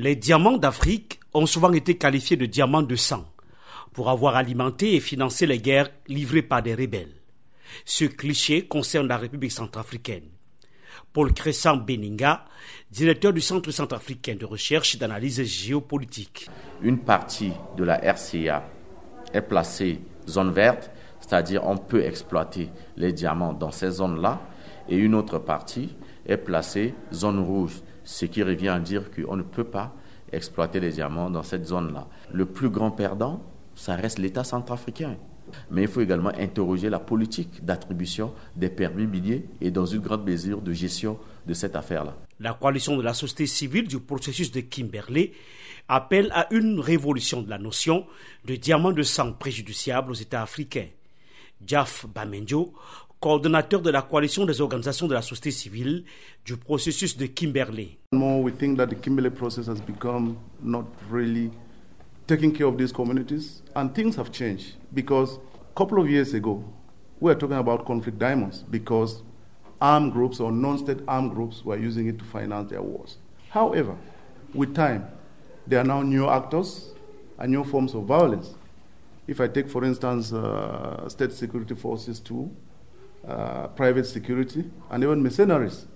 Les diamants d'Afrique ont souvent été qualifiés de diamants de sang pour avoir alimenté et financé les guerres livrées par des rebelles. Ce cliché concerne la République centrafricaine. Paul Crescent Beninga, directeur du Centre centrafricain de recherche et d'analyse géopolitique. Une partie de la RCA est placée zone verte, c'est-à-dire on peut exploiter les diamants dans ces zones-là, et une autre partie est placée zone rouge, ce qui revient à dire qu'on ne peut pas exploiter les diamants dans cette zone-là. Le plus grand perdant, ça reste l'État centrafricain. Mais il faut également interroger la politique d'attribution des permis miniers et dans une grande mesure de gestion de cette affaire-là. La coalition de la société civile du processus de Kimberley appelle à une révolution de la notion de diamant de sang préjudiciable aux États africains. Jaf Bamenjo, coordonnateur de la coalition des organisations de la société civile du processus de Kimberley. More we think that the Kimberley process has become not really taking care of these communities, and things have changed because a couple of years ago, we were talking about conflict diamonds because armed groups or non-state armed groups were using it to finance their wars. However, with time, there are now new actors and new forms of violence. If I take, for instance, uh, state security forces too, uh, private security, and even mercenaries,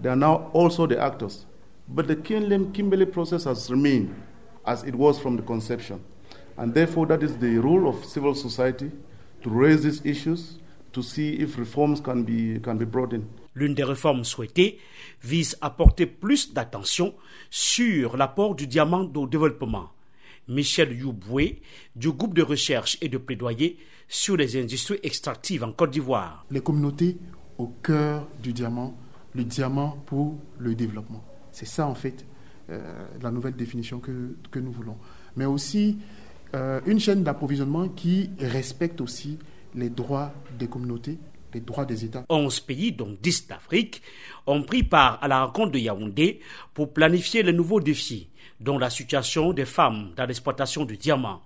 they are now also the actors. But the Kimberley process has remained as it was from the conception. And therefore, that is the role of civil society to raise these issues, to see if reforms can be, can be brought in. L'une des réformes souhaitées vise à porter plus d'attention sur l'apport du diamant au développement. Michel Youboué, du groupe de recherche et de plaidoyer sur les industries extractives en Côte d'Ivoire. Les communautés au cœur du diamant, le diamant pour le développement. C'est ça en fait euh, la nouvelle définition que, nous voulons. Mais aussi euh, une chaîne d'approvisionnement qui respecte aussi les droits des communautés, les droits des États. 11 pays, dont 10 d'Afrique, ont pris part à la rencontre de Yaoundé pour planifier les nouveaux défis, dont la situation des femmes dans l'exploitation du diamant.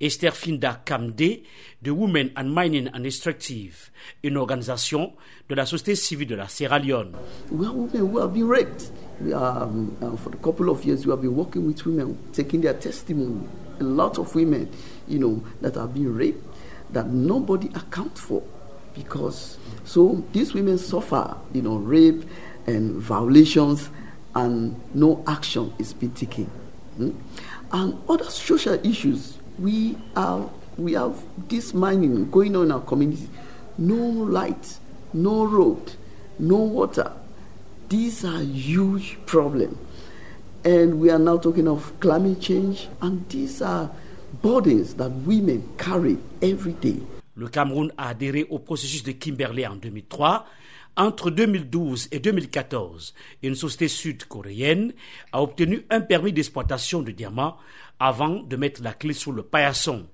Esther Finda Kamde de Women and Mining and Extractive, une organisation de la société civile de la Sierra Leone. We are women who have been raped. We are, um, uh, for a couple of years, we have been working with women, taking their testimony. A lot of women, you know, that have been raped, that nobody account for, because so these women suffer, you know, rape and violations, and no action is being taken. Hmm? And other social issues we are we have this mining going on in our community. No light, no road, no water. These are huge problems. And we are now talking of climate change, and these are burdens that women carry every day. Le Cameroun a adhéré au processus de Kimberley en 2003. Entre 2012 et 2014, une société sud-coréenne a obtenu un permis d'exploitation de diamants avant de mettre la clé sous le paillasson.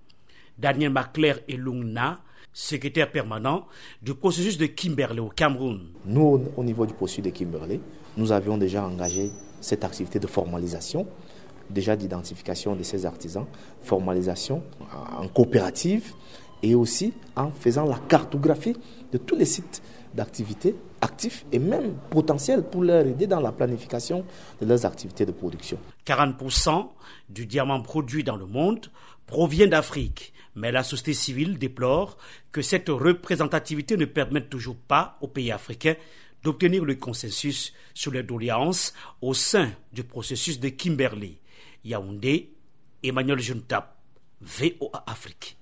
Daniel Maclair et Lungna, secrétaire permanent du processus de Kimberley au Cameroun. Nous, au niveau du processus de Kimberley, nous avions déjà engagé cette activité de formalisation, déjà d'identification de ces artisans, formalisation en coopérative et aussi en faisant la cartographie de tous les sites d'activité actifs et même potentiels pour leur aider dans la planification de leurs activités de production. 40% du diamant produit dans le monde provient d'Afrique, mais la société civile déplore que cette représentativité ne permette toujours pas aux pays africains d'obtenir le consensus sur les doléances au sein du processus de Kimberley. Yaoundé, Emmanuel Juntap, VOA Afrique.